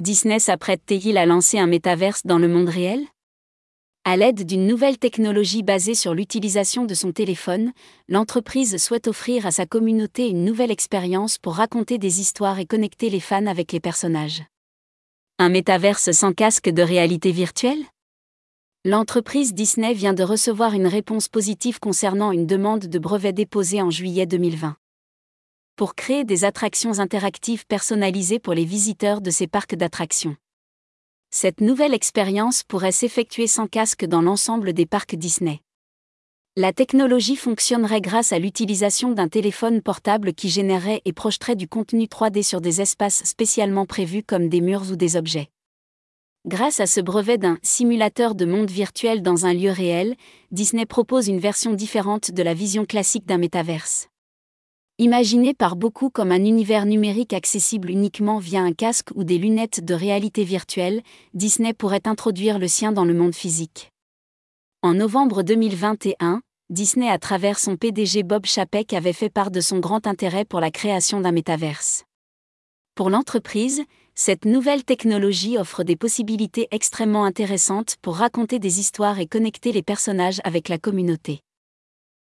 Disney s'apprête-t-il à lancer un métaverse dans le monde réel? À l'aide d'une nouvelle technologie basée sur l'utilisation de son téléphone, l'entreprise souhaite offrir à sa communauté une nouvelle expérience pour raconter des histoires et connecter les fans avec les personnages. Un métaverse sans casque de réalité virtuelle? L'entreprise Disney vient de recevoir une réponse positive concernant une demande de brevet déposée en juillet 2020 pour créer des attractions interactives personnalisées pour les visiteurs de ces parcs d'attractions. Cette nouvelle expérience pourrait s'effectuer sans casque dans l'ensemble des parcs Disney. La technologie fonctionnerait grâce à l'utilisation d'un téléphone portable qui générerait et projeterait du contenu 3D sur des espaces spécialement prévus comme des murs ou des objets. Grâce à ce brevet d'un simulateur de monde virtuel dans un lieu réel, Disney propose une version différente de la vision classique d'un métaverse. Imaginé par beaucoup comme un univers numérique accessible uniquement via un casque ou des lunettes de réalité virtuelle, Disney pourrait introduire le sien dans le monde physique. En novembre 2021, Disney à travers son PDG Bob Chapek avait fait part de son grand intérêt pour la création d'un métaverse. Pour l'entreprise, cette nouvelle technologie offre des possibilités extrêmement intéressantes pour raconter des histoires et connecter les personnages avec la communauté.